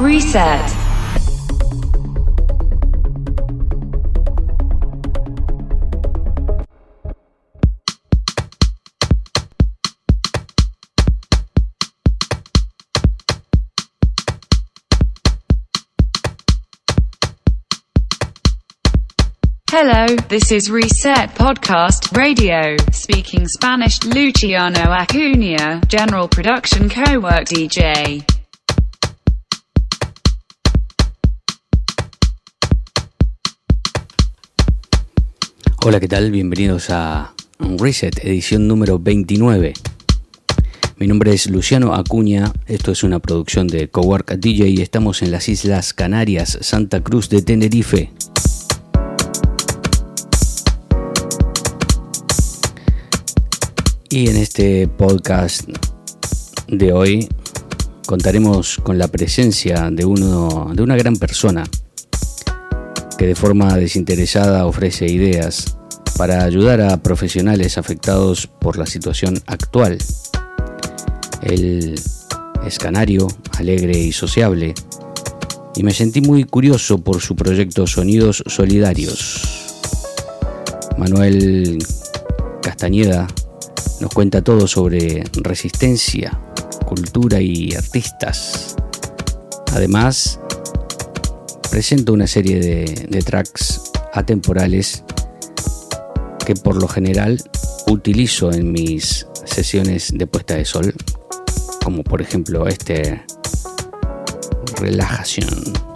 Reset. Hello, this is Reset Podcast Radio, speaking Spanish. Luciano Acuna, General Production Co-work DJ. Hola, ¿qué tal? Bienvenidos a Reset, edición número 29. Mi nombre es Luciano Acuña, esto es una producción de Cowork DJ y estamos en las Islas Canarias, Santa Cruz de Tenerife. Y en este podcast de hoy contaremos con la presencia de uno de una gran persona que de forma desinteresada ofrece ideas para ayudar a profesionales afectados por la situación actual. Él es canario, alegre y sociable, y me sentí muy curioso por su proyecto Sonidos Solidarios. Manuel Castañeda nos cuenta todo sobre resistencia, cultura y artistas. Además, presenta una serie de, de tracks atemporales que por lo general utilizo en mis sesiones de puesta de sol, como por ejemplo este relajación.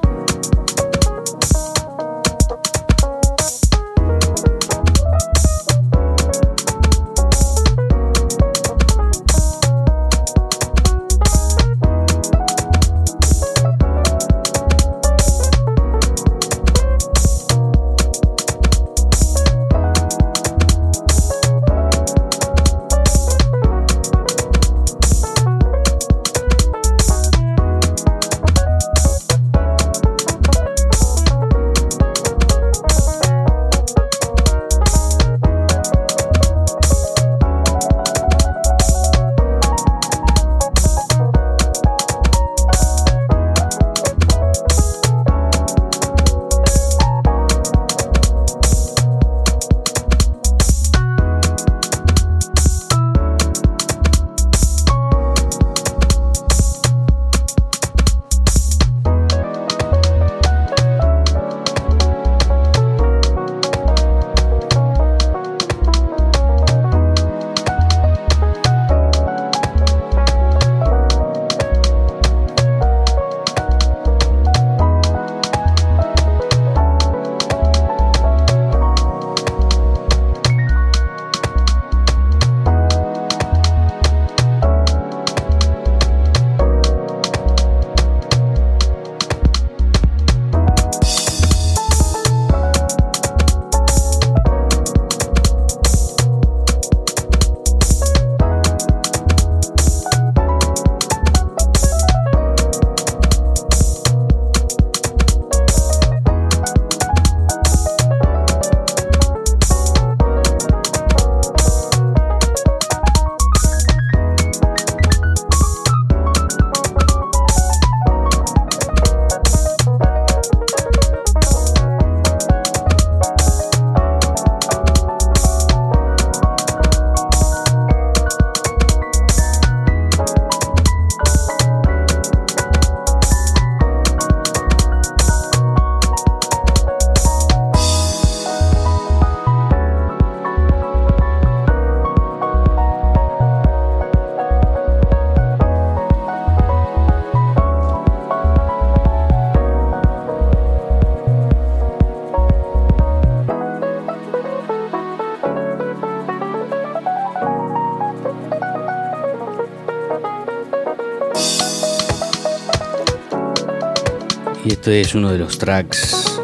Este es uno de los tracks,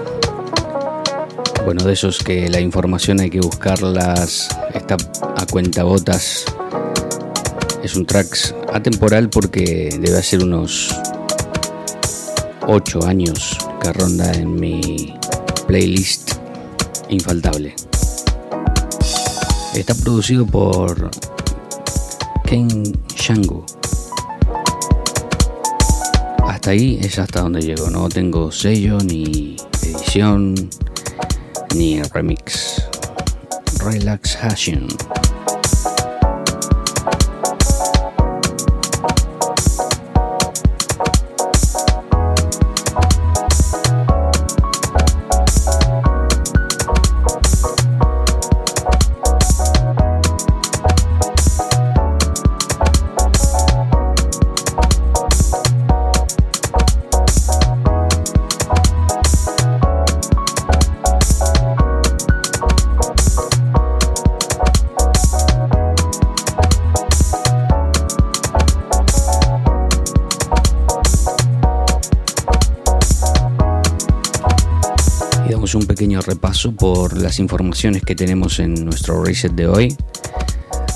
bueno, de esos que la información hay que buscarlas, está a cuentagotas. Es un track atemporal porque debe ser unos 8 años que ronda en mi playlist infaltable. Está producido por Ken Shango hasta ahí es hasta donde llego. No tengo sello, ni edición, ni remix. Relaxation. Pequeño repaso por las informaciones que tenemos en nuestro reset de hoy.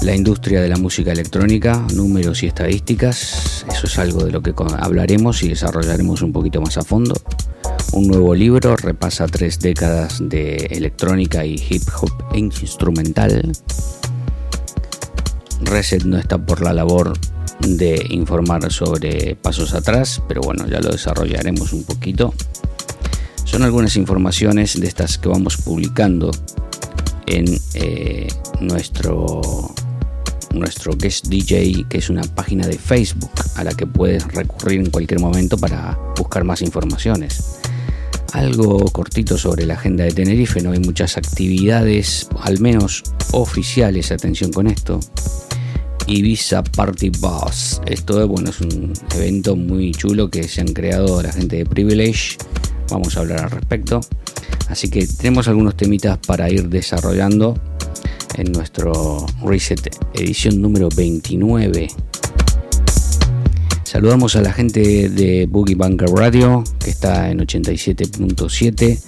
La industria de la música electrónica, números y estadísticas, eso es algo de lo que hablaremos y desarrollaremos un poquito más a fondo. Un nuevo libro repasa tres décadas de electrónica y hip hop instrumental. Reset no está por la labor de informar sobre pasos atrás, pero bueno, ya lo desarrollaremos un poquito. Son algunas informaciones de estas que vamos publicando en eh, nuestro, nuestro Guest DJ, que es una página de Facebook a la que puedes recurrir en cualquier momento para buscar más informaciones. Algo cortito sobre la agenda de Tenerife, no hay muchas actividades, al menos oficiales, atención con esto. Ibiza Party Bus. Esto bueno, es un evento muy chulo que se han creado la gente de Privilege vamos a hablar al respecto. Así que tenemos algunos temitas para ir desarrollando en nuestro Reset edición número 29. Saludamos a la gente de Boogie Bunker Radio, que está en 87.7,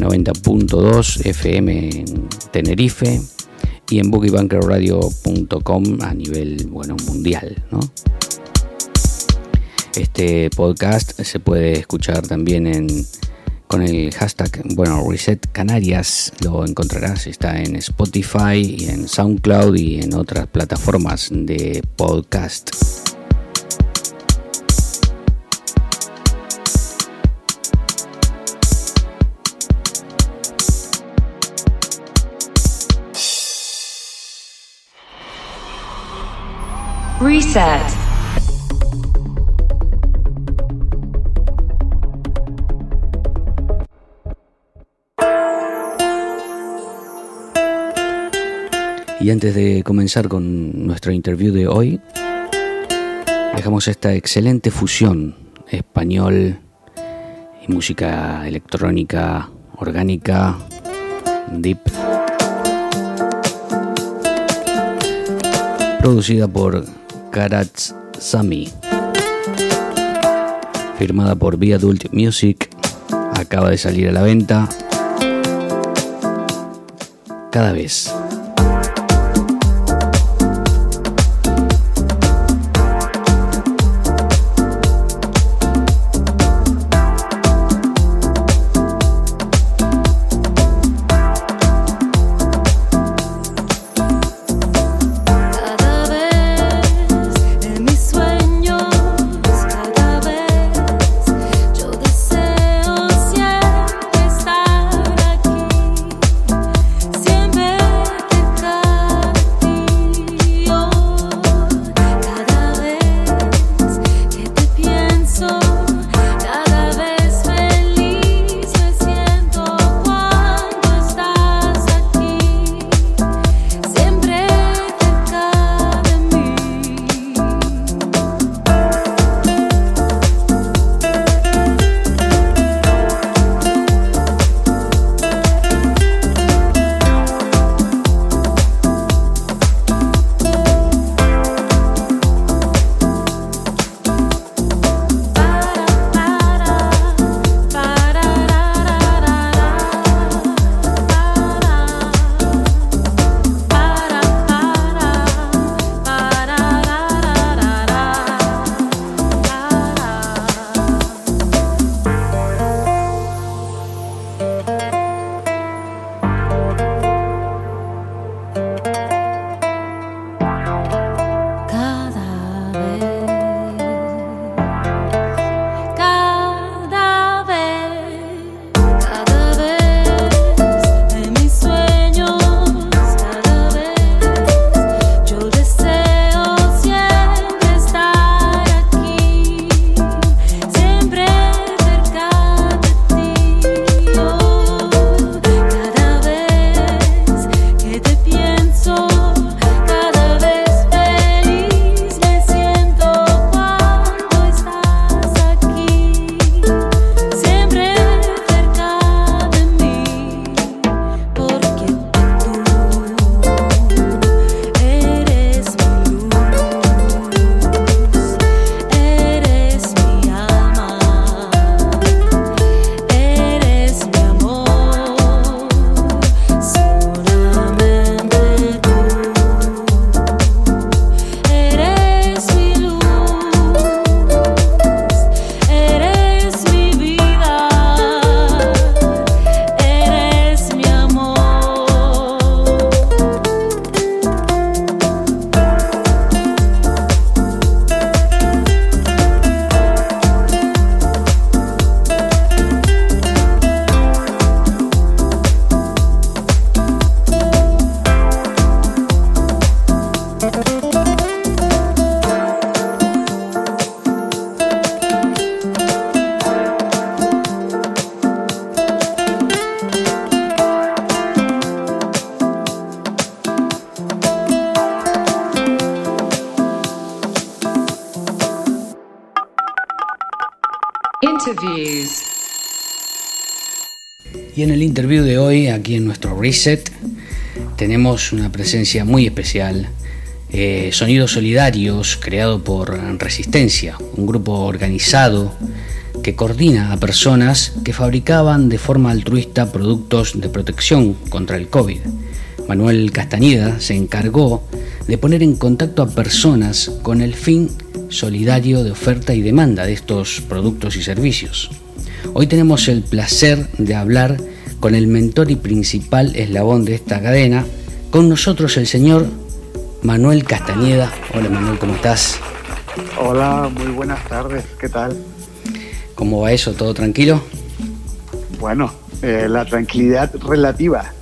90.2 FM en Tenerife y en boogiebunkerradio.com a nivel bueno, mundial. ¿no? Este podcast se puede escuchar también con el hashtag, bueno, Reset Canarias, lo encontrarás, está en Spotify y en SoundCloud y en otras plataformas de podcast. Reset. Y antes de comenzar con nuestro interview de hoy, dejamos esta excelente fusión español y música electrónica orgánica, deep, producida por Karat Sami, firmada por Be Adult Music, acaba de salir a la venta. Cada vez interview de hoy, aquí en nuestro reset, tenemos una presencia muy especial. Eh, Sonidos Solidarios, creado por Resistencia, un grupo organizado que coordina a personas que fabricaban de forma altruista productos de protección contra el COVID. Manuel Castañeda se encargó de poner en contacto a personas con el fin solidario de oferta y demanda de estos productos y servicios. Hoy tenemos el placer de hablar con el mentor y principal eslabón de esta cadena, con nosotros el señor Manuel Castañeda. Hola Manuel, ¿cómo estás? Hola, muy buenas tardes, ¿qué tal? ¿Cómo va eso? ¿Todo tranquilo? Bueno, eh, la tranquilidad relativa,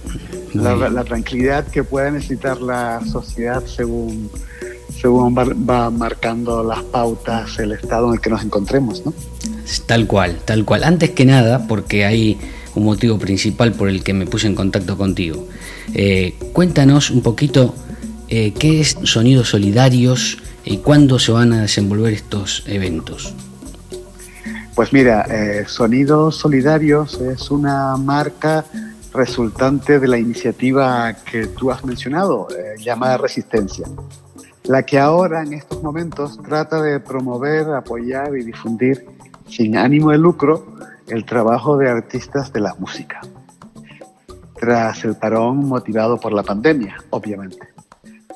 la, tranquilidad que puede necesitar la sociedad según, según va, marcando las pautas el estado en el que nos encontremos, ¿no? Tal cual, tal cual. Antes que nada, porque hay un motivo principal por el que me puse en contacto contigo. Eh, cuéntanos un poquito eh, qué es Sonidos Solidarios y cuándo se van a desenvolver estos eventos. Pues mira, eh, Sonidos Solidarios es una marca resultante de la iniciativa que tú has mencionado, llamada Resistencia, la que ahora en estos momentos trata de promover, apoyar y difundir sin ánimo de lucro el trabajo de artistas de la música, tras el parón motivado por la pandemia, obviamente,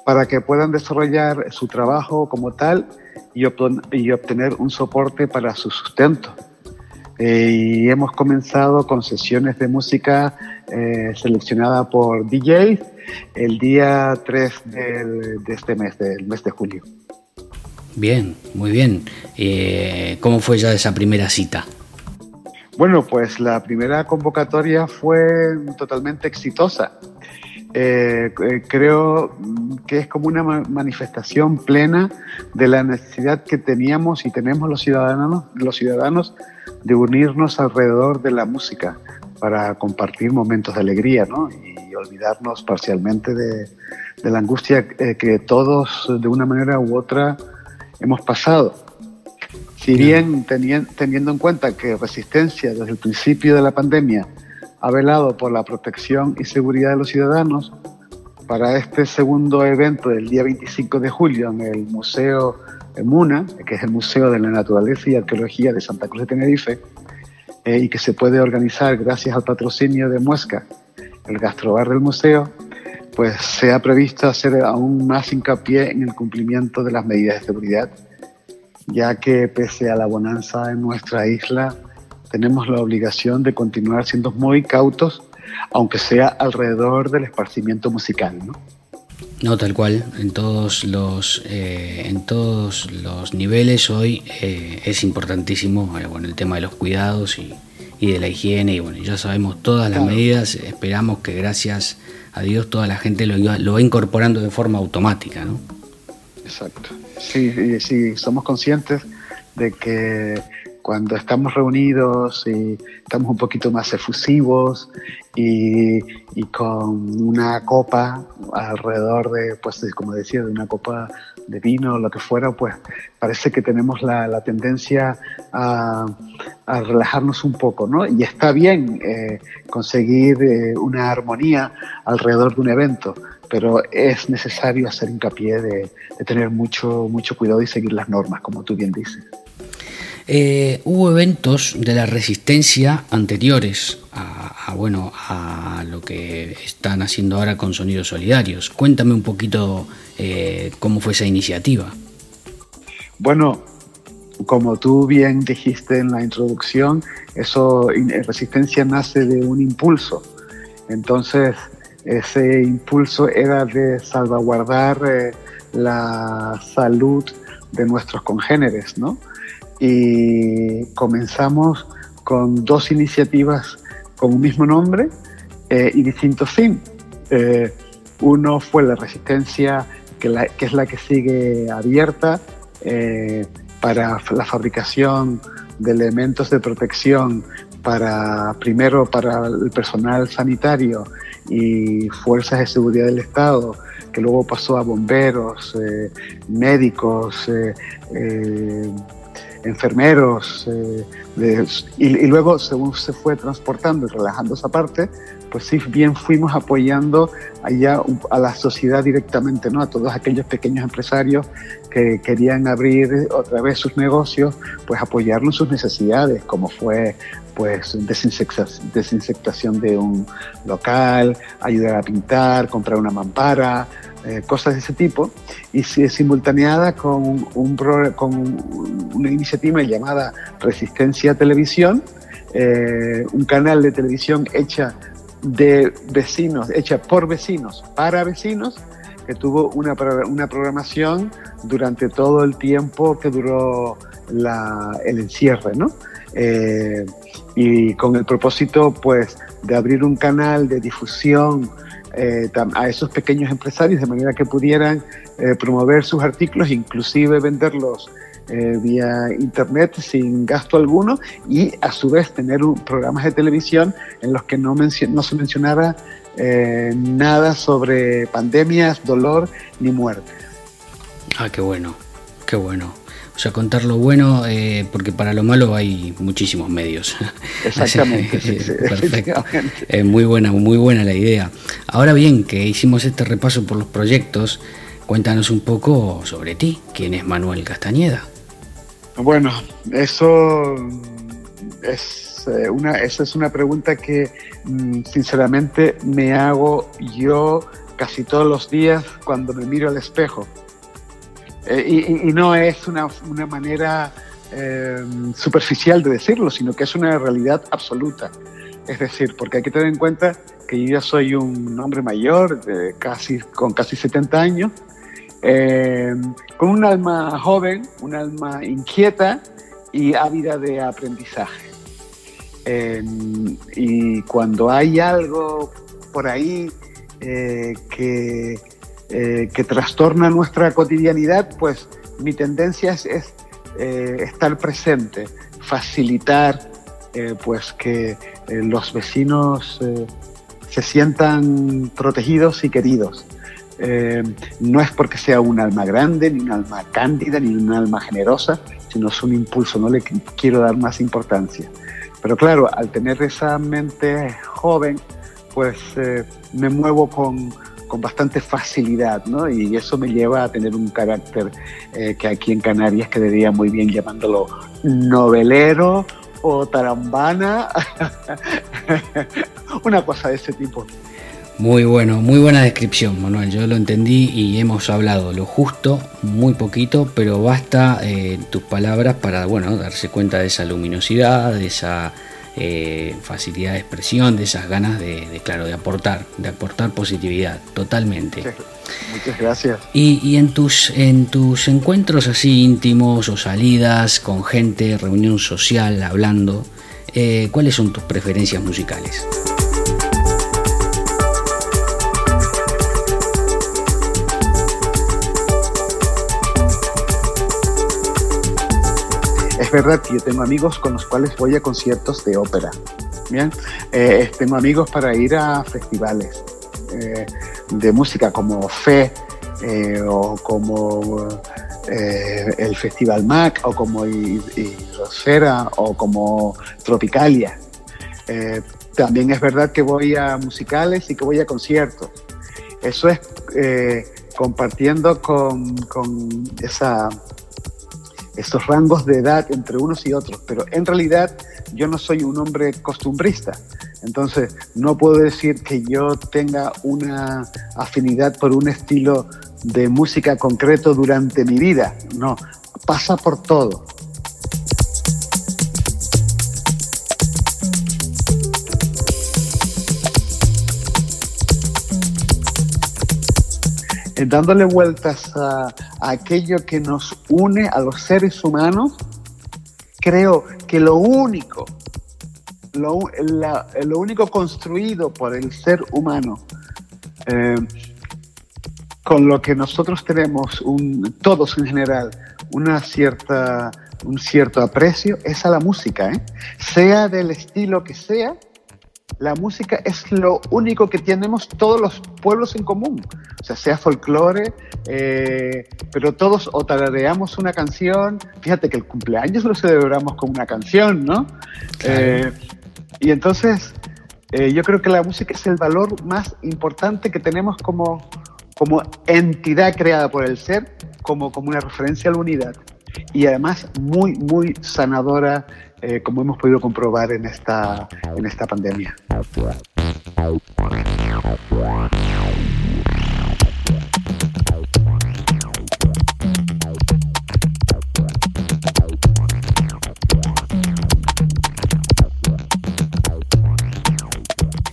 para que puedan desarrollar su trabajo como tal y, obtener un soporte para su sustento. Eh, y hemos comenzado con sesiones de música eh, seleccionada por DJs el día 3 de este mes, del mes de julio. Bien, muy bien. Eh, ¿Cómo fue ya esa primera cita? Bueno, pues la primera convocatoria fue totalmente exitosa. Eh, eh, creo que es como una manifestación plena de la necesidad que teníamos y tenemos los ciudadanos, los ciudadanos de unirnos alrededor de la música para compartir momentos de alegría ¿no? y olvidarnos parcialmente de, de la angustia que todos de una manera u otra hemos pasado. Si bien. teniendo en cuenta que Resistencia desde el principio de la pandemia ha velado por la protección y seguridad de los ciudadanos, para este segundo evento del día 25 de julio en el Museo Muna, que es el Museo de la Naturaleza y Arqueología de Santa Cruz de Tenerife, eh, y que se puede organizar gracias al patrocinio de Muesca, el gastrobar del museo, pues se ha previsto hacer aún más hincapié en el cumplimiento de las medidas de seguridad, ya que pese a la bonanza en nuestra isla, tenemos la obligación de continuar siendo muy cautos, aunque sea alrededor del esparcimiento musical, ¿no? No, tal cual, en todos los, eh, en todos los niveles hoy eh, es importantísimo eh, bueno, el tema de los cuidados y, y, de la higiene y bueno, ya sabemos todas las medidas, esperamos que gracias a Dios toda la gente lo, lo va incorporando de forma automática, ¿no? Exacto. Sí, sí, somos conscientes de que cuando estamos reunidos y estamos un poquito más efusivos y, con una copa alrededor de, pues como decía, de una copa de vino o lo que fuera, pues parece que tenemos la, tendencia a, relajarnos un poco, ¿no? Y está bien eh, conseguir eh, una armonía alrededor de un evento, pero es necesario hacer hincapié de, de tener mucho, mucho cuidado y seguir las normas, como tú bien dices. Eh, hubo eventos de la resistencia anteriores a, bueno, a lo que están haciendo ahora con Sonidos Solidarios. Cuéntame un poquito eh, cómo fue esa iniciativa. Bueno, como tú bien dijiste en la introducción, eso resistencia nace de un impulso. Entonces, ese impulso era de salvaguardar eh, la salud de nuestros congéneres, ¿no? y comenzamos con dos iniciativas con un mismo nombre eh, y distinto fin. Eh, uno fue la resistencia, que, es la que sigue abierta para la fabricación de elementos de protección para primero para el personal sanitario y fuerzas de seguridad del Estado, que luego pasó a bomberos, médicos, enfermeros, y, luego según se fue transportando y relajando esa parte, pues sí bien fuimos apoyando allá a la sociedad directamente, ¿no? A todos aquellos pequeños empresarios que querían abrir otra vez sus negocios, pues apoyarlos en sus necesidades, como fue pues desinfectación de un local, ayudar a pintar, comprar una mampara, eh, cosas de ese tipo, y simultaneada con, un, con una iniciativa llamada Resistencia Televisión, eh, un canal de televisión hecha de vecinos, hecha por vecinos, para vecinos, que tuvo una, una programación durante todo el tiempo que duró el encierre, ¿no? Eh, y con el propósito, pues, de abrir un canal de difusión eh, a esos pequeños empresarios de manera que pudieran eh, promover sus artículos, inclusive venderlos vía internet sin gasto alguno y a su vez tener programas de televisión en los que no, no se mencionara eh, nada sobre pandemias, dolor ni muerte. Ah, qué bueno, qué bueno. O sea, contar lo bueno, eh, porque para lo malo hay muchísimos medios. Exactamente. Perfecto. muy buena, muy buena la idea. Ahora bien, que hicimos este repaso por los proyectos, cuéntanos un poco sobre ti. ¿Quién es Manuel Castañeda? Bueno, eso es eh, esa es una pregunta que mm, sinceramente me hago yo casi todos los días cuando me miro al espejo. Eh, y, no es una, manera eh, superficial de decirlo, sino que es una realidad absoluta. Es decir, porque hay que tener en cuenta que yo ya soy un hombre mayor, casi, con casi 70 años, eh, con un alma joven, un alma inquieta y ávida de aprendizaje. Eh, y cuando hay algo por ahí eh, que, que, trastorna nuestra cotidianidad, pues mi tendencia es, estar presente, facilitar pues que los vecinos se sientan protegidos y queridos. Eh, no es porque sea un alma grande, ni un alma cándida, ni un alma generosa, sino es un impulso, no le quiero dar más importancia. Pero claro, al tener esa mente joven, pues eh, me muevo con, con, bastante facilidad, ¿no? Y eso me lleva a tener un carácter eh, que aquí en Canarias quedaría muy bien llamándolo novelero o tarambana, una cosa de ese tipo. Muy bueno, muy buena descripción, Manuel. Yo lo entendí y hemos hablado lo justo, muy poquito, pero basta eh, tus palabras para, bueno, darse cuenta de esa luminosidad, de esa eh, facilidad de expresión, de esas ganas de, claro, de aportar, de aportar positividad, totalmente. Muchas gracias. Y, en tus en tus encuentros así íntimos o salidas con gente, reunión social, hablando, eh, ¿cuáles son tus preferencias musicales? Es verdad que yo tengo amigos con los cuales voy a conciertos de ópera. Bien, eh, tengo amigos para ir a festivales eh, de música como FE eh, o como el Festival MAC o como Rosfera o como Tropicalia. también es verdad que voy a musicales y que voy a conciertos. Eso es compartiendo con, con esa estos rangos de edad entre unos y otros, pero en realidad yo no soy un hombre costumbrista, entonces no puedo decir que yo tenga una afinidad por un estilo de música concreto durante mi vida, no, pasa por todo. Dándole vueltas a, aquello que nos une a los seres humanos, creo que lo único, lo, único construido por el ser humano, eh, con lo que nosotros tenemos, un, todos en general, una cierta, un cierto aprecio, es a la música, ¿eh? sea del estilo que sea, la música es lo único que tenemos todos los pueblos en común. O sea, sea folclore, eh, pero todos o tarareamos una canción. Fíjate que el cumpleaños lo celebramos con una canción, ¿no? Eh, y entonces, eh, yo creo que la música es el valor más importante que tenemos como, como entidad creada por el ser, como, como una referencia a la unidad. Y además muy, muy sanadora eh, como hemos podido comprobar en esta, en esta pandemia.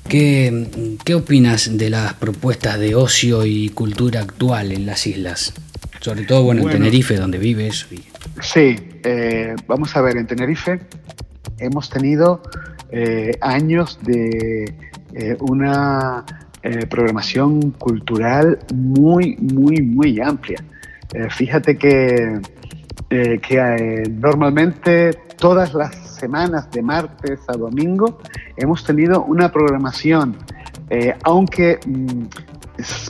¿Qué, ¿Qué opinas de las propuestas de ocio y cultura actual en las islas? Sobre todo, bueno, en Tenerife, donde vives. Sí, eh, vamos a ver, en Tenerife hemos tenido eh, años de eh, una programación cultural muy, muy, muy amplia. fíjate que, que normalmente todas las semanas, de martes a domingo, hemos tenido una programación, aunque mm,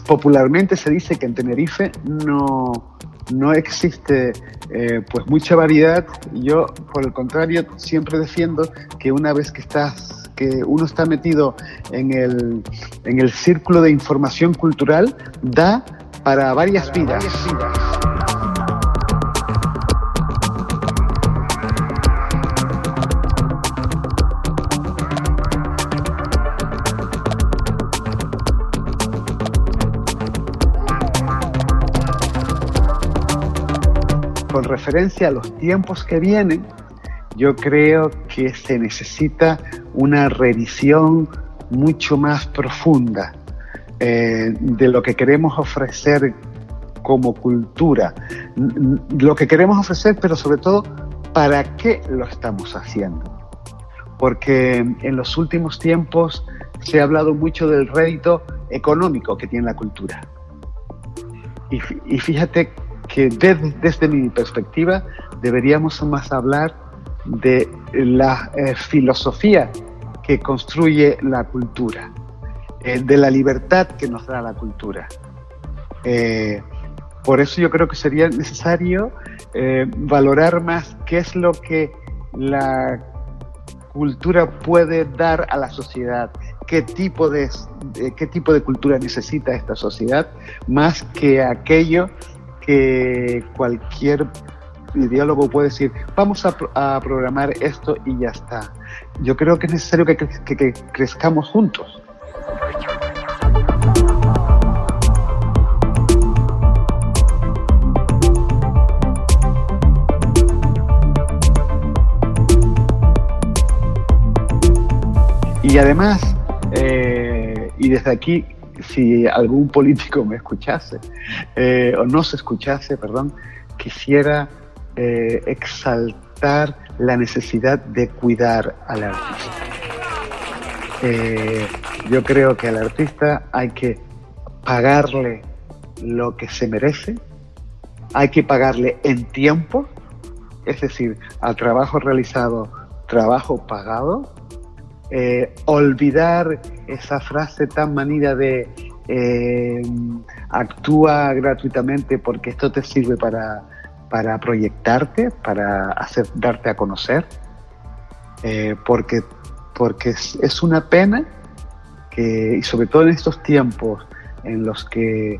popularmente se dice que en Tenerife no, no existe eh, pues mucha variedad. Yo, por el contrario, siempre defiendo que una vez que estás, que uno está metido en el, en el círculo de información cultural, da para varias vidas. Varias vidas. Con referencia a los tiempos que vienen, yo creo que se necesita una revisión mucho más profunda eh, de lo que queremos ofrecer como cultura, lo que queremos ofrecer, pero sobre todo, ¿para qué lo estamos haciendo? Porque en los últimos tiempos se ha hablado mucho del rédito económico que tiene la cultura. Y, y fíjate que desde, mi perspectiva deberíamos más hablar de la eh, filosofía que construye la cultura, eh, de la libertad que nos da la cultura. Eh, por eso yo creo que sería necesario valorar más qué es lo que la cultura puede dar a la sociedad, qué tipo de, qué tipo de cultura necesita esta sociedad, más que aquello que cualquier ideólogo puede decir, vamos a, programar esto y ya está. Yo creo que es necesario que, que crezcamos juntos. Y además, eh, y desde aquí si algún político me escuchase, eh, o no se escuchase, perdón, quisiera eh, exaltar la necesidad de cuidar al artista. Eh, yo creo que al artista hay que pagarle lo que se merece, hay que pagarle en tiempo, es decir, al trabajo realizado, trabajo pagado, eh, olvidar esa frase tan manida de eh, actúa gratuitamente porque esto te sirve para, para proyectarte, para hacer, darte a conocer, eh, porque, porque es, una pena que, y sobre todo en estos tiempos en los que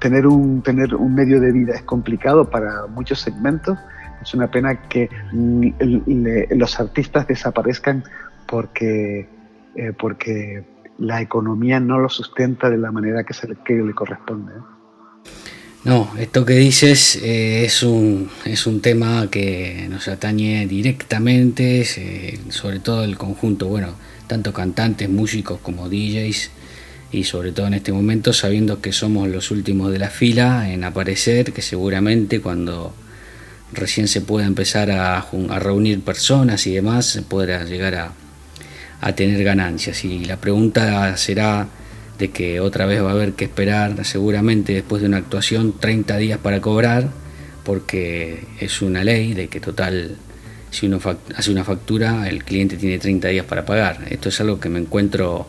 tener, un, tener un medio de vida es complicado para muchos segmentos, es una pena que los artistas desaparezcan porque, eh, porque la economía no lo sustenta de la manera que, se le, que le corresponde. No, esto que dices eh, es, un, es un tema que nos atañe directamente, sobre todo el conjunto, bueno, tanto cantantes, músicos como DJs, y sobre todo en este momento sabiendo que somos los últimos de la fila en aparecer, que seguramente cuando recién se pueda empezar a, a reunir personas y demás, se podrá llegar a, a tener ganancias. Y la pregunta será de que otra vez va a haber que esperar seguramente después de una actuación 30 días para cobrar, porque es una ley de que total si uno hace una factura, el cliente tiene 30 días para pagar. Esto es algo que me encuentro,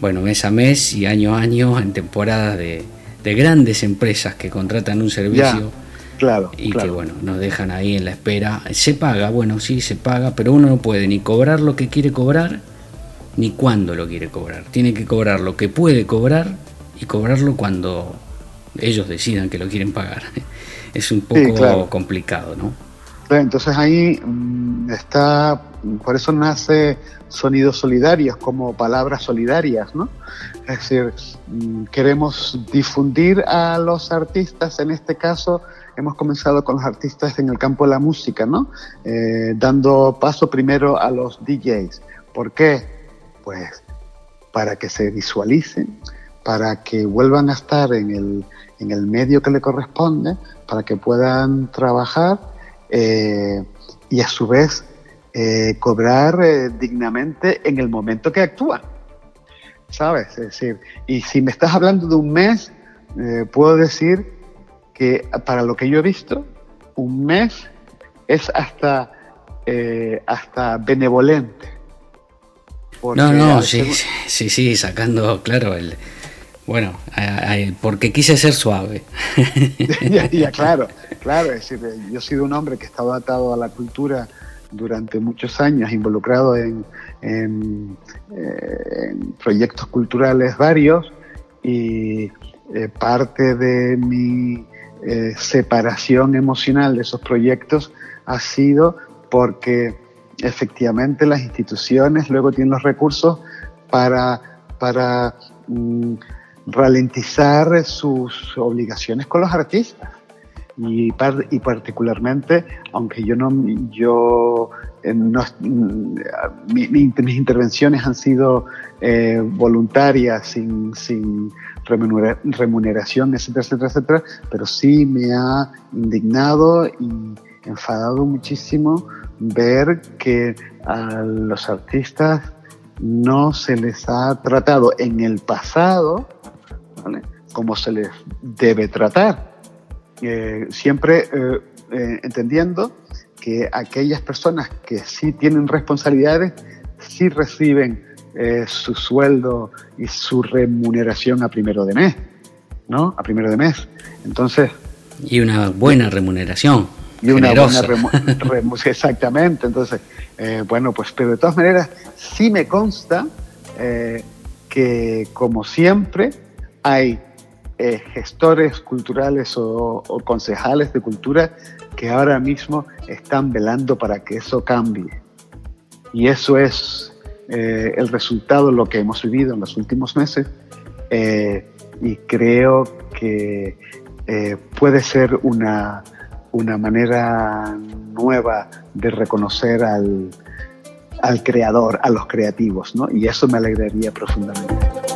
bueno, mes a mes y año a año en temporadas de, grandes empresas que contratan un servicio. claro, y que bueno, nos dejan ahí en la espera. Se paga, bueno, sí, se paga, pero uno no puede ni cobrar lo que quiere cobrar, ni cuándo lo quiere cobrar. Tiene que cobrar lo que puede cobrar y cobrarlo cuando ellos decidan que lo quieren pagar. Es un poco complicado, ¿no? Entonces ahí mm, está, por eso nace sonidos solidarios como palabras solidarias, ¿no? Es decir, mm, queremos difundir a los artistas, en este caso hemos comenzado con los artistas en el campo de la música, ¿no? Eh, dando paso primero a los DJs. ¿Por qué? Pues para que se visualicen, para que vuelvan a estar en el, en el medio que le corresponde, para que puedan trabajar eh, y a su vez eh, cobrar eh, dignamente en el momento que actúan. ¿Sabes? Es decir, y si me estás hablando de un mes, puedo decir que para lo que yo he visto, un mes es hasta, hasta benevolente. No, no, sí, sí, sí, sacando, claro, el, bueno, porque quise ser suave. ya, claro, claro. Es decir, yo he sido un hombre que estaba atado a la cultura durante muchos años, involucrado en, en, eh, proyectos culturales varios y eh, parte de mi eh, separación emocional de esos proyectos ha sido porque efectivamente las instituciones luego tienen los recursos para, para mm, ralentizar sus obligaciones con los artistas. Y, y particularmente, aunque yo no, yo eh, mm, mis intervenciones han sido eh, voluntarias, sin, sin remuneración, etcétera, etcétera, etcétera, pero sí me ha indignado y enfadado muchísimo ver que a los artistas no se les ha tratado en el pasado como se les debe tratar. Eh, siempre eh, eh, entendiendo que aquellas personas que sí tienen responsabilidades, sí reciben su sueldo y su remuneración a primero de mes, ¿no? A primero de mes. Entonces... Y una buena remuneración. Y una buena remuneración, exactamente. Entonces, bueno, pues, pero de todas maneras, sí me consta que, como siempre, hay eh, gestores culturales o, concejales de cultura que ahora mismo están velando para que eso cambie. Y eso es eh, el resultado de lo que hemos vivido en los últimos meses. Eh, y creo que puede ser una, una manera nueva de reconocer al, al creador, a los creativos, ¿no? Y eso me alegraría profundamente.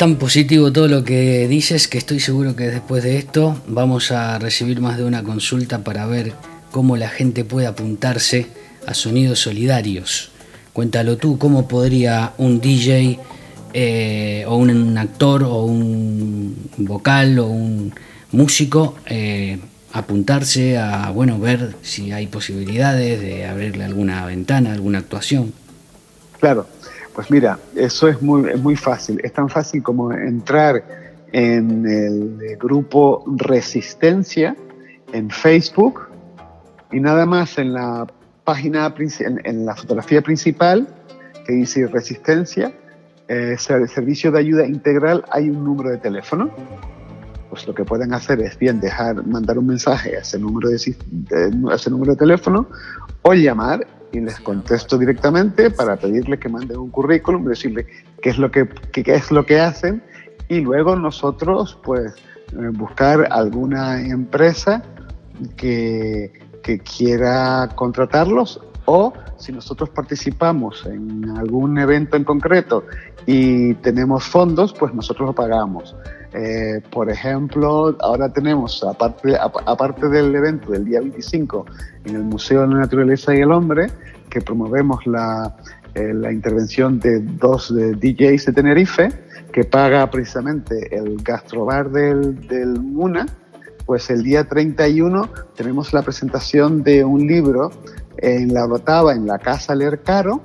Tan positivo todo lo que dices que estoy seguro que después de esto vamos a recibir más de una consulta para ver cómo la gente puede apuntarse a sonidos solidarios. Cuéntalo tú, ¿cómo podría un DJ eh, o un, actor o un vocal o un músico eh, apuntarse a bueno ver si hay posibilidades de abrirle alguna ventana, alguna actuación? Claro, pues mira, eso es muy, muy fácil. Es tan fácil como entrar en el grupo Resistencia en Facebook y nada más en la página, en, la fotografía principal que dice Resistencia, eh, servicio de ayuda integral, hay un número de teléfono. Pues lo que pueden hacer es bien dejar, mandar un mensaje a ese número de, a ese número de teléfono o llamar y les contesto directamente para pedirle que manden un currículum, decirle qué es lo que, qué, es lo que hacen. Y luego nosotros pues eh, buscar alguna empresa que, que quiera contratarlos. O si nosotros participamos en algún evento en concreto y tenemos fondos, pues nosotros lo pagamos. Eh, por ejemplo, ahora tenemos, aparte, aparte del evento del día 25 en el Museo de la Naturaleza y el Hombre, que promovemos la, eh, la intervención de dos DJs de Tenerife, que paga precisamente el gastrobar del, del MUNA, pues el día 31 tenemos la presentación de un libro en la Rotava, en la Casa Lercaro,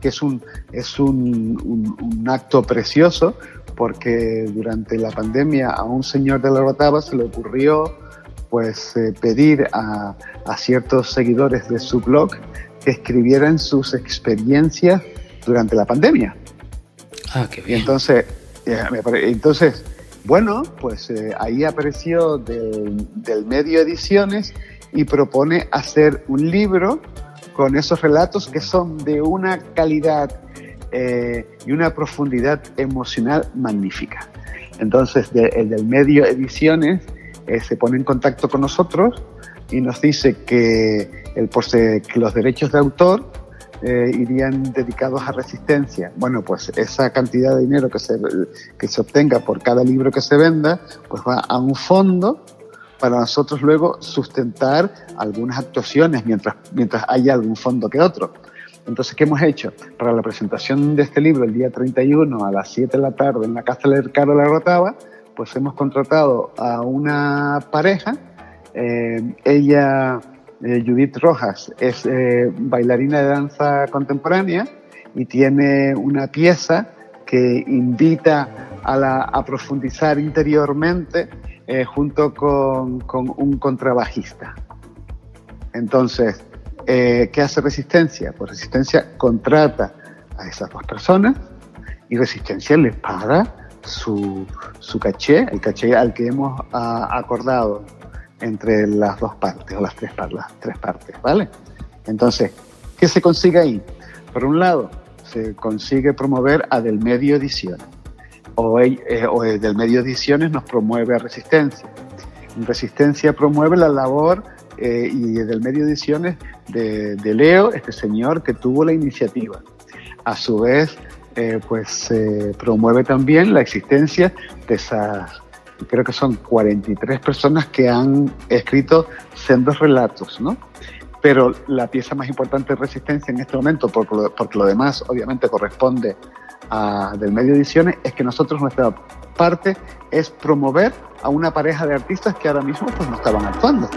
que es un, es un, un, acto precioso porque durante la pandemia a un señor de la Rotava se le ocurrió pues eh, pedir a, a, ciertos seguidores de su blog que escribieran sus experiencias durante la pandemia. Ah, qué bien. Y entonces, eh, entonces bueno, pues eh, ahí apareció del, medio Ediciones y propone hacer un libro con esos relatos que son de una calidad eh, y una profundidad emocional magnífica. Entonces, el del medio Ediciones eh, se pone en contacto con nosotros y nos dice que, los derechos de autor eh, irían dedicados a resistencia. Bueno, pues esa cantidad de dinero que se, que se obtenga por cada libro que se venda, pues va a un fondo para nosotros luego sustentar algunas actuaciones mientras, mientras haya algún fondo que otro. Entonces, ¿qué hemos hecho? Para la presentación de este libro el día 31 a las 7 de la tarde en la Casa del Caro La Rotava, pues hemos contratado a una pareja. Eh, ella eh, Judith Rojas es eh, bailarina de danza contemporánea y tiene una pieza que invita a, profundizar interiormente eh, junto con, un contrabajista. Entonces, ¿qué hace Resistencia? Pues Resistencia contrata a esas dos personas y Resistencia le paga su, caché, el caché al que hemos ah, acordado entre las dos partes o las tres, las tres partes, ¿vale? Entonces, ¿qué se consigue ahí? Por un lado, se consigue promover a Del Medio Ediciones, o, eh, o Del Medio Ediciones nos promueve a Resistencia. Resistencia promueve la labor eh, y Del Medio Ediciones de, de, Leo, este señor que tuvo la iniciativa. A su vez, eh, pues se promueve también la existencia de esas creo que son 43 personas que han escrito sendos relatos, ¿no? Pero la pieza más importante de Resistencia en este momento, porque lo, porque lo demás obviamente corresponde a, del medio ediciones, es que nosotros nuestra parte es promover a una pareja de artistas que ahora mismo pues no estaban actuando.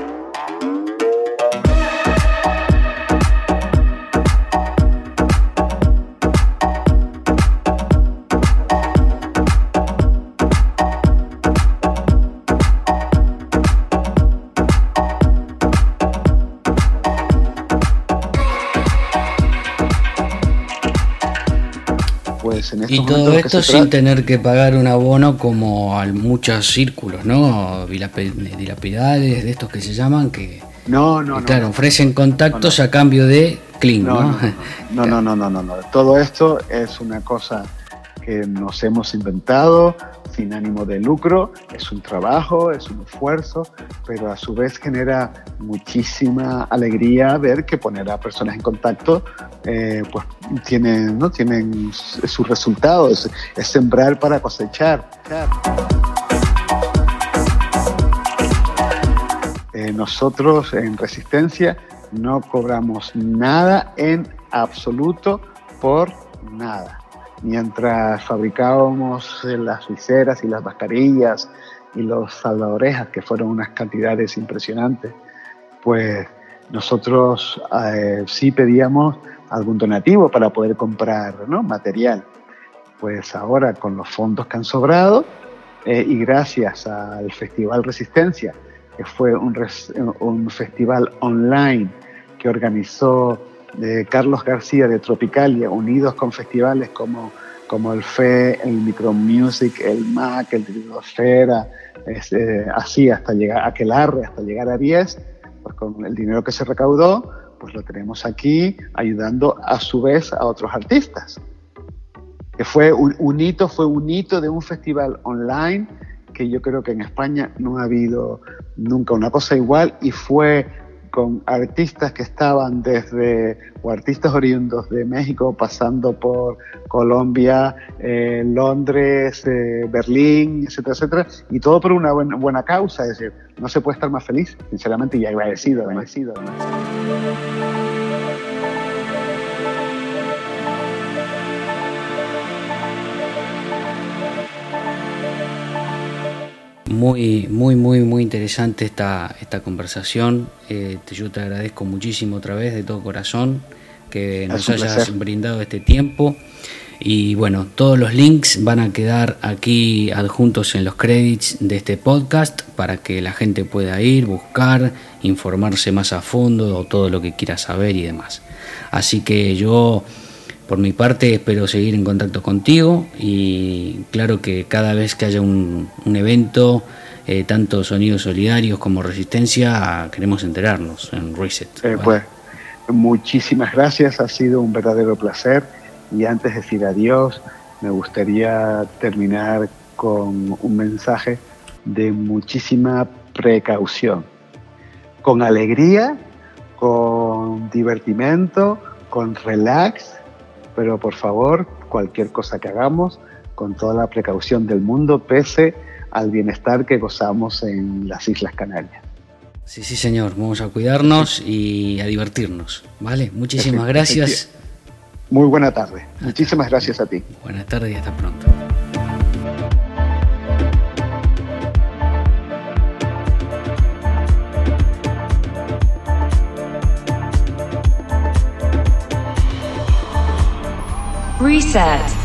Y todo esto sin tener que pagar un abono como a muchos círculos, ¿no? Dilapidales, de estos que se llaman, que. No, no, Claro, ofrecen contactos a cambio de clean, ¿no? No, no, no, no, no, no. Todo esto es una cosa que nos hemos inventado sin ánimo de lucro, es un trabajo, es un esfuerzo, pero a su vez genera muchísima alegría ver que poner a personas en contacto eh, pues tienen, ¿no? tienen sus resultados, es sembrar para cosechar. Eh, nosotros en Resistencia no cobramos nada en absoluto por nada mientras fabricábamos las viseras y las mascarillas y los salvadorejas, que fueron unas cantidades impresionantes, pues nosotros eh, sí pedíamos algún donativo para poder comprar ¿no? material. Pues ahora con los fondos que han sobrado eh, y gracias al Festival Resistencia, que fue un, un festival online que organizó de Carlos García de Tropicalia, unidos con festivales como, como el FE, el Micromusic, el MAC, el Trilosfera, eh, así hasta llegar a Quelarre, hasta llegar a 10, pues con el dinero que se recaudó, pues lo tenemos aquí ayudando a su vez a otros artistas. Que fue un hito, fue un hito de un festival online que yo creo que en España no ha habido nunca una cosa igual y fue con artistas que estaban desde, o artistas oriundos de México, pasando por Colombia, eh, Londres, eh, Berlín, etcétera, etcétera, y todo por una buena, buena, causa, es decir, no se puede estar más feliz, sinceramente, y agradecido, agradecido. Muy, muy, muy, muy interesante esta, esta conversación. Eh, yo te agradezco muchísimo otra vez de todo corazón que nos hayas brindado este tiempo. Y bueno, todos los links van a quedar aquí adjuntos en los credits de este podcast para que la gente pueda ir, buscar, informarse más a fondo o todo lo que quiera saber y demás. Así que yo por mi parte espero seguir en contacto contigo y claro que cada vez que haya un, evento, eh, tanto Sonidos Solidarios como Resistencia, queremos enterarnos en Reset. Eh, pues muchísimas gracias, ha sido un verdadero placer. Y antes de decir adiós, me gustaría terminar con un mensaje de muchísima precaución, con alegría, con divertimento, con relax pero por favor, cualquier cosa que hagamos, con toda la precaución del mundo, pese al bienestar que gozamos en las Islas Canarias. Sí, sí, señor, vamos a cuidarnos y a divertirnos, ¿vale? Muchísimas gracias. Muy buena tarde. Muchísimas gracias a ti. Buenas tardes y hasta pronto. Reset.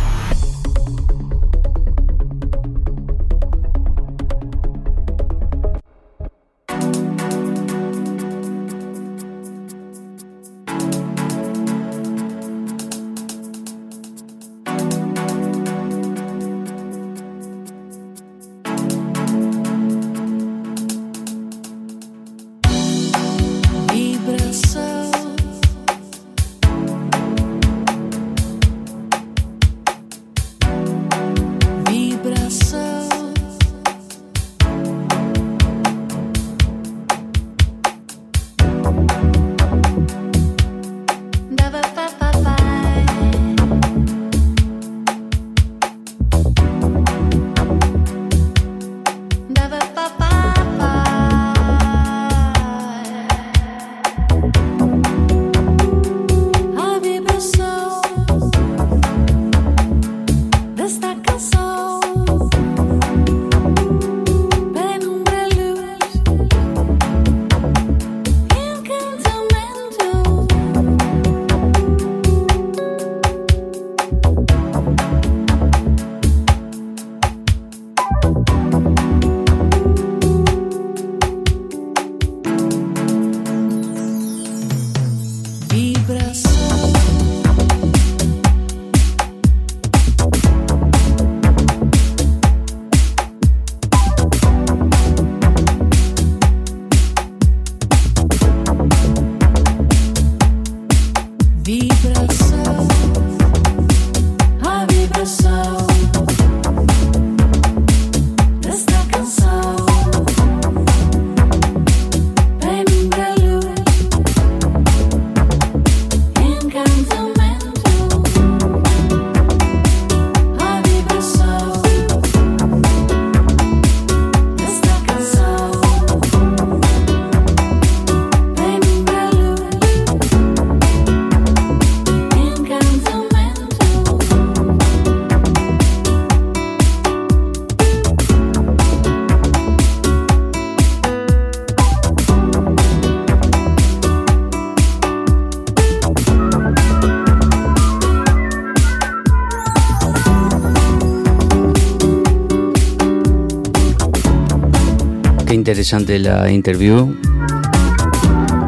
Interesante la interview.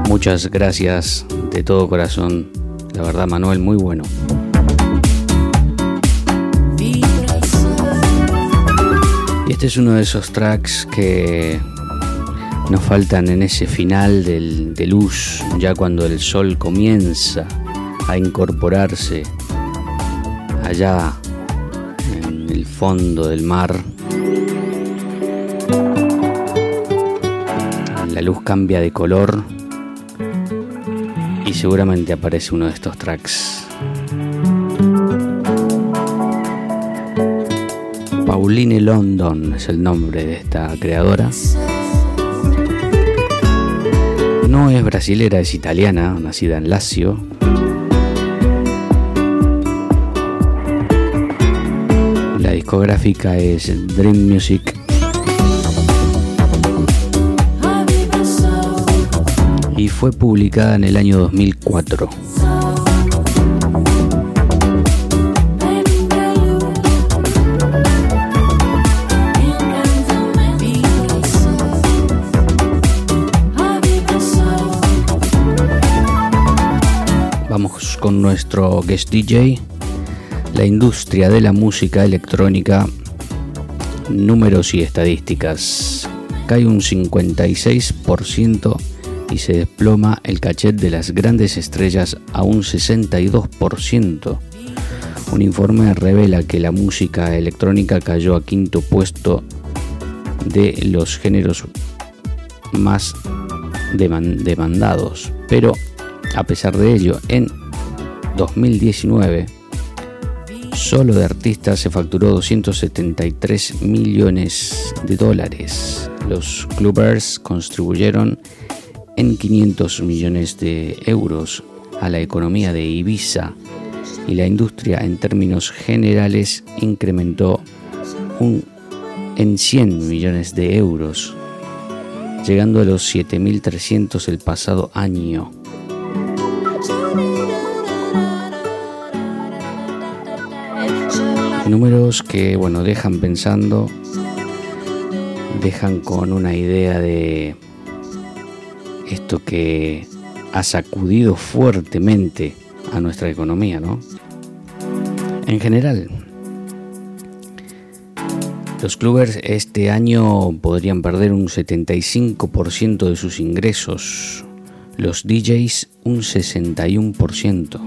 Muchas gracias de todo corazón. La verdad, Manuel, muy bueno. Y este es uno de esos tracks que nos faltan en ese final de luz, ya cuando el sol comienza a incorporarse allá en el fondo del mar cambia de color y seguramente aparece uno de estos tracks. Pauline London es el nombre de esta creadora. No es brasilera, es italiana, nacida en Lazio. La discográfica es Dream Music. Fue publicada en el año 2004. con nuestro guest DJ, la industria de la música electrónica, números y estadísticas. Cae un 56% y se desploma el cachet de las grandes estrellas a un 62%. Un informe revela que la música electrónica cayó a quinto puesto de los géneros más demandados, pero a pesar de ello, en 2019, solo de artistas se facturó 273 millones de dólares. Los clubbers contribuyeron en 500 millones de euros a la economía de Ibiza y la industria en términos generales incrementó un, en 100 millones de euros, llegando a los 7.300 el pasado año. Números que, bueno, dejan pensando, dejan con una idea de esto que ha sacudido fuertemente a nuestra economía, ¿no? En general, los clubers este año podrían perder un 75% de sus ingresos, los DJs un 61%.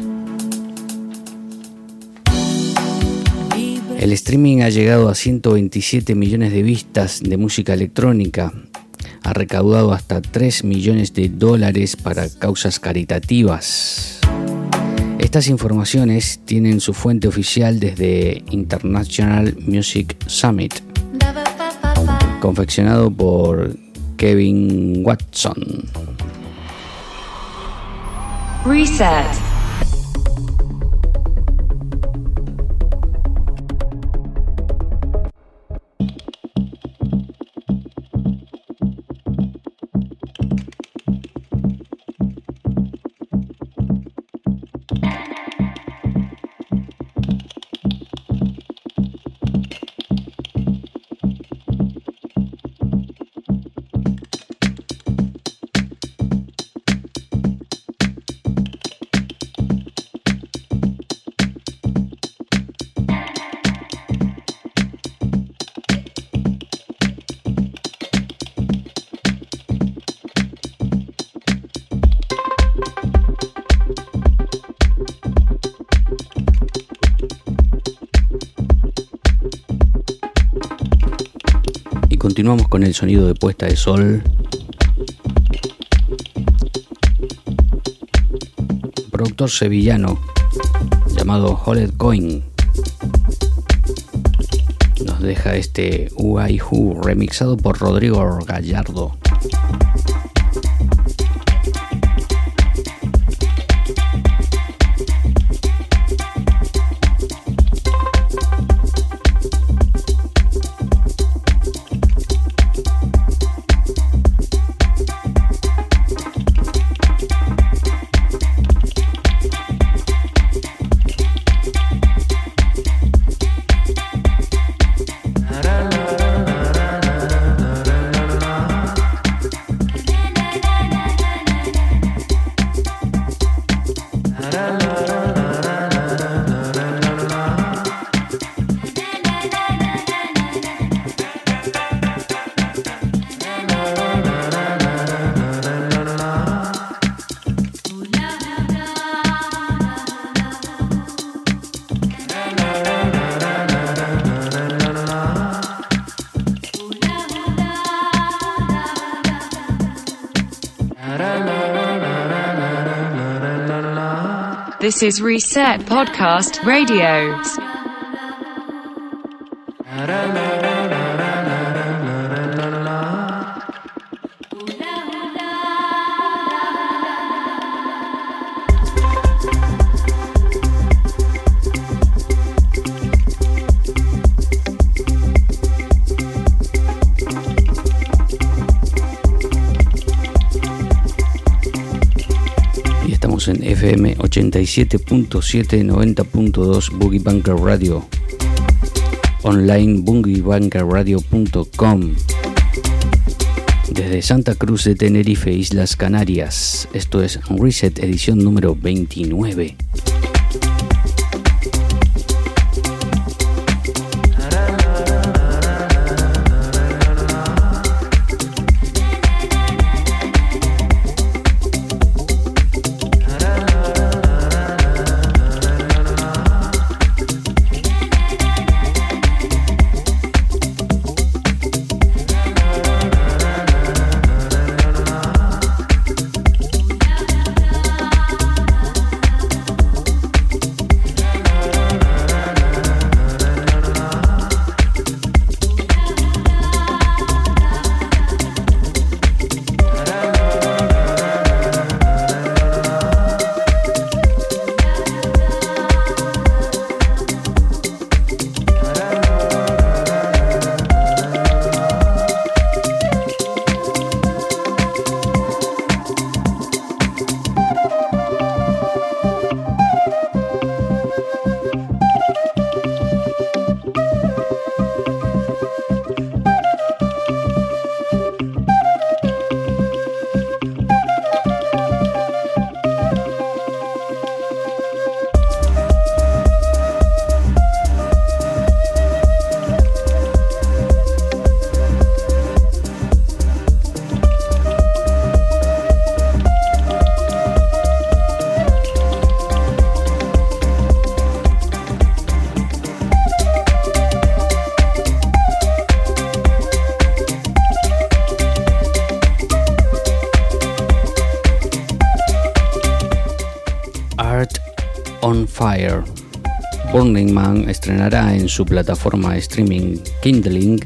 El streaming ha llegado a 127 millones de vistas de música electrónica. Ha recaudado hasta 3 millones de dólares para causas caritativas. Estas informaciones tienen su fuente oficial desde International Music Summit, confeccionado por Kevin Watson. Reset. El sonido de puesta de sol. productor sevillano llamado Holed Coin nos deja este Who remixado por Rodrigo Gallardo. This is Reset Podcast Radio. 87.7, 90.2 Boogie Bunker Radio. Online boogiebankerradio.com. Desde Santa Cruz de Tenerife, Islas Canarias. Esto es Reset, edición número 29. Estrenará en su plataforma de streaming Kindling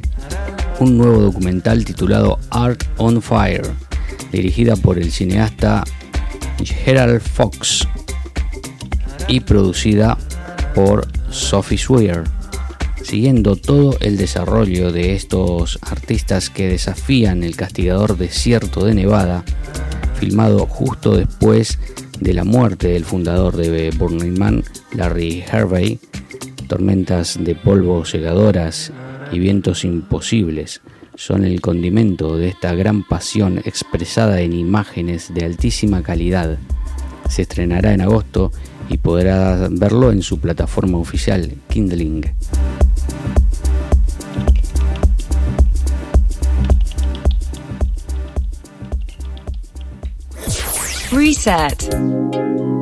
un nuevo documental titulado Art on Fire, dirigida por el cineasta Gerald Fox y producida por Sophie Swear, siguiendo todo el desarrollo de estos artistas que desafían el castigador desierto de Nevada, filmado justo después de la muerte del fundador de Burning Man, Larry Harvey, tormentas de polvo cegadoras y vientos imposibles son el condimento de esta gran pasión expresada en imágenes de altísima calidad. Se estrenará en agosto y podrá verlo en su plataforma oficial Kindling. Reset.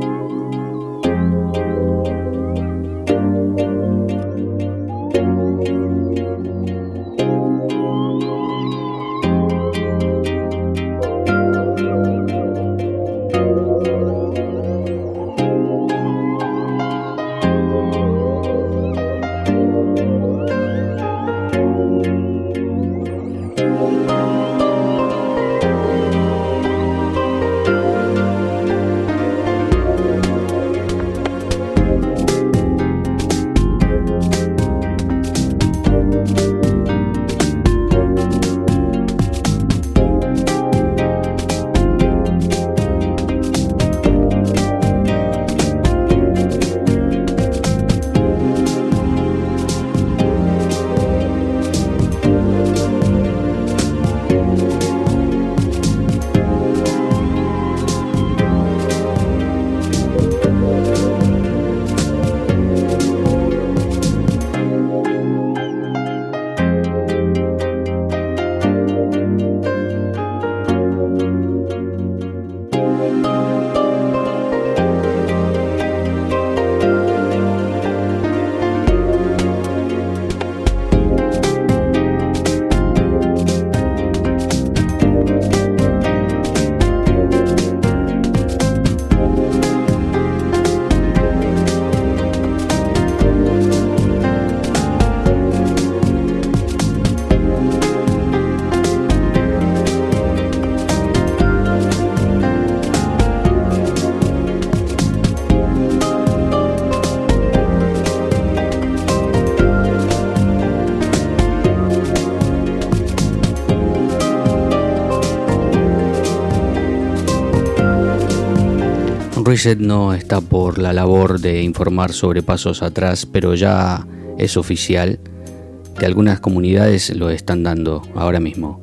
No está por la labor de informar sobre pasos atrás, pero ya es oficial que algunas comunidades lo están dando ahora mismo.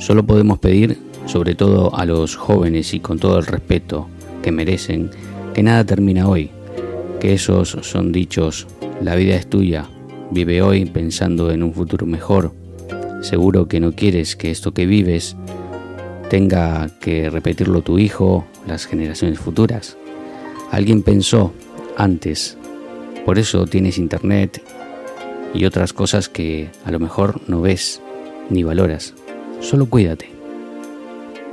Solo podemos pedir, sobre todo a los jóvenes y con todo el respeto que merecen, que nada termina hoy, que esos son dichos, la vida es tuya, vive hoy pensando en un futuro mejor. Seguro que no quieres que esto que vives tenga que repetirlo tu hijo, las generaciones futuras. Alguien pensó antes, por eso tienes internet y otras cosas que a lo mejor no ves ni valoras. Solo cuídate.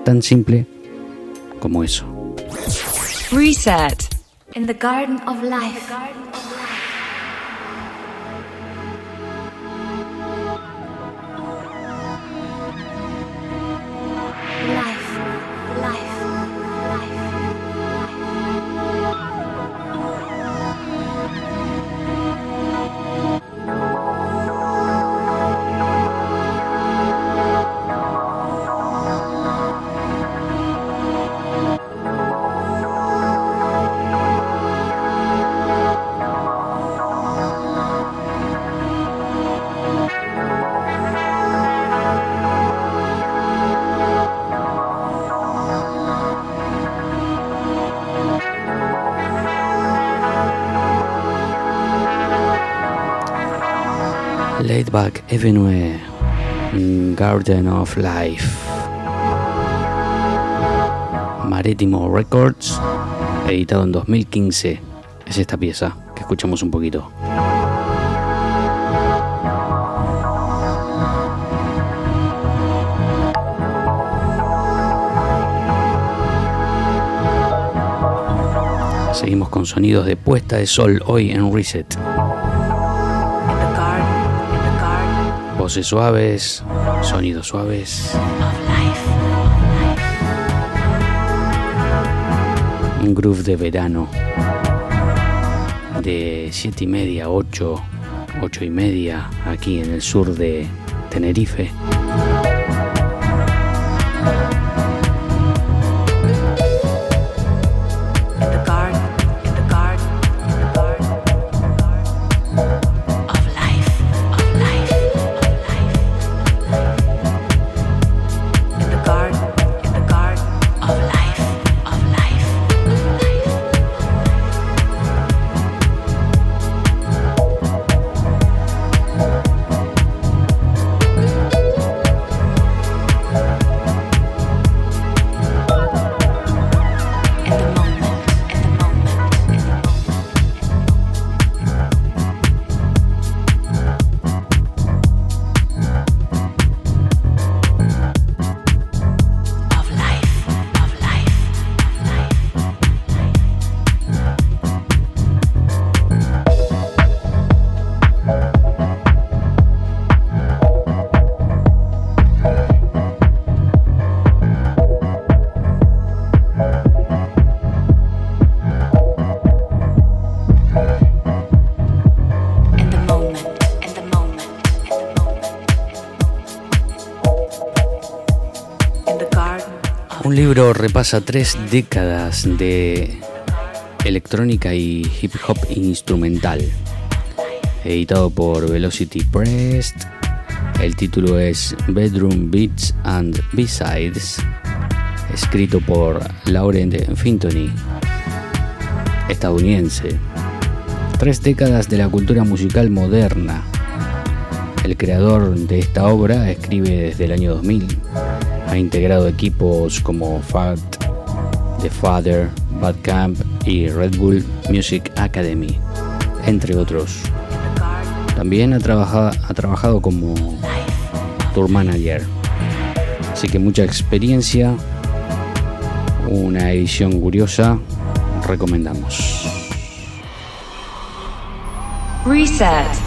Tan simple como eso. Reset. Garden of. Life, Back Avenue, Garden of Life. Marítimo Records, editado en 2015. Es esta pieza que escuchamos un poquito. Seguimos con sonidos de puesta de sol hoy en Reset. Voces suaves, sonidos suaves. Un groove de verano. De 7 y media, 8, 8 y media, aquí en el sur de Tenerife. Libro repasa tres décadas de electrónica y hip hop instrumental. Editado por Velocity Press. El título es Bedroom Beats and B-Sides. Escrito por Laurent Fintony, estadounidense. Tres décadas de la cultura musical moderna. El creador de esta obra escribe desde el año 2000. Ha integrado equipos como Fact, The Father, Bad Camp y Red Bull Music Academy, entre otros. También ha, trabaja- ha trabajado como tour manager. Así que mucha experiencia, una edición curiosa, recomendamos. Reset.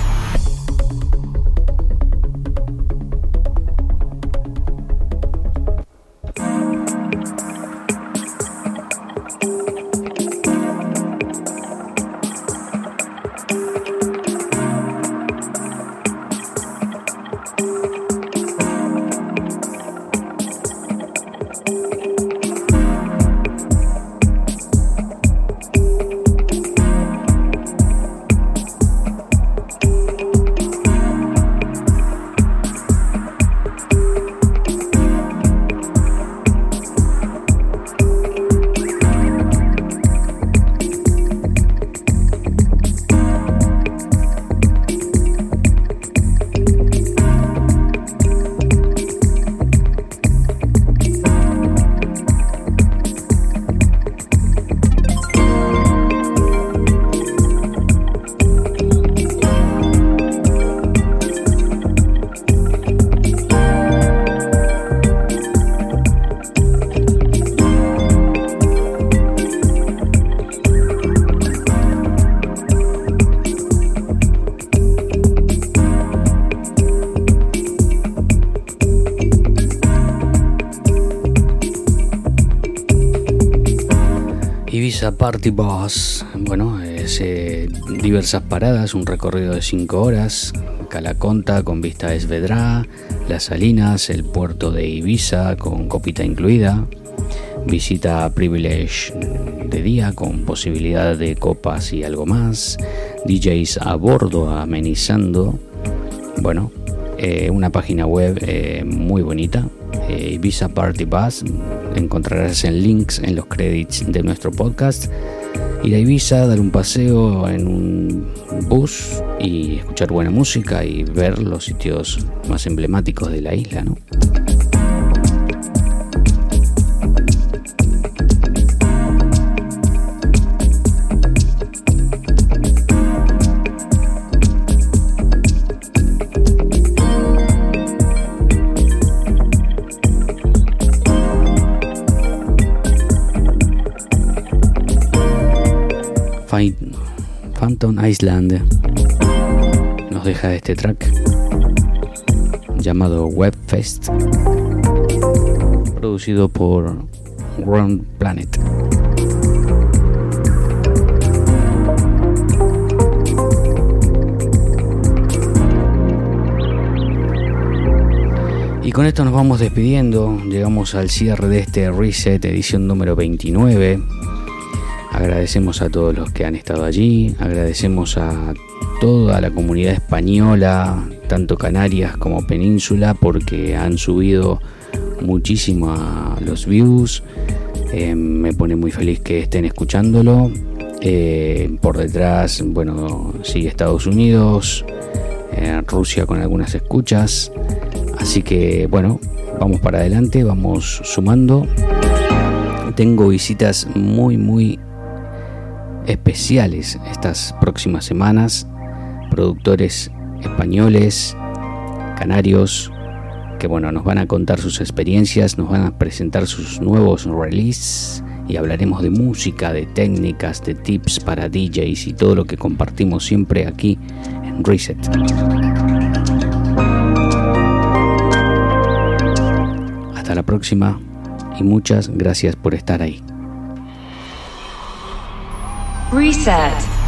Party Bus. Bueno, eh, diversas paradas, un recorrido de 5 horas. Calaconta con vista a Esvedra, Las Salinas, el puerto de Ibiza con copita incluida. Visita Privilege de día con posibilidad de copas y algo más. DJs a bordo amenizando. Bueno, eh, una página web eh, muy bonita, Visa Party Bus. Encontrarás en links en los credits de nuestro podcast. Ir a Ibiza, dar un paseo en un bus y escuchar buena música y ver los sitios más emblemáticos de la isla, ¿no? Island nos deja este track llamado Webfest, producido por Ground Planet. Y con esto nos vamos despidiendo, llegamos al cierre de este reset edición número 29. Agradecemos a todos los que han estado allí, agradecemos a toda la comunidad española, tanto Canarias como Península, porque han subido muchísimo a los views. Eh, me pone muy feliz que estén escuchándolo. Eh, por detrás, bueno, sigue Estados Unidos, eh, Rusia con algunas escuchas. Así que, bueno, vamos para adelante, vamos sumando. Tengo visitas muy, muy especiales estas próximas semanas, productores españoles, canarios, que bueno, nos van a contar sus experiencias, nos van a presentar sus nuevos releases y hablaremos de música, de técnicas, de tips para DJs y todo lo que compartimos siempre aquí en Reset. Hasta la próxima y muchas gracias por estar ahí. Reset.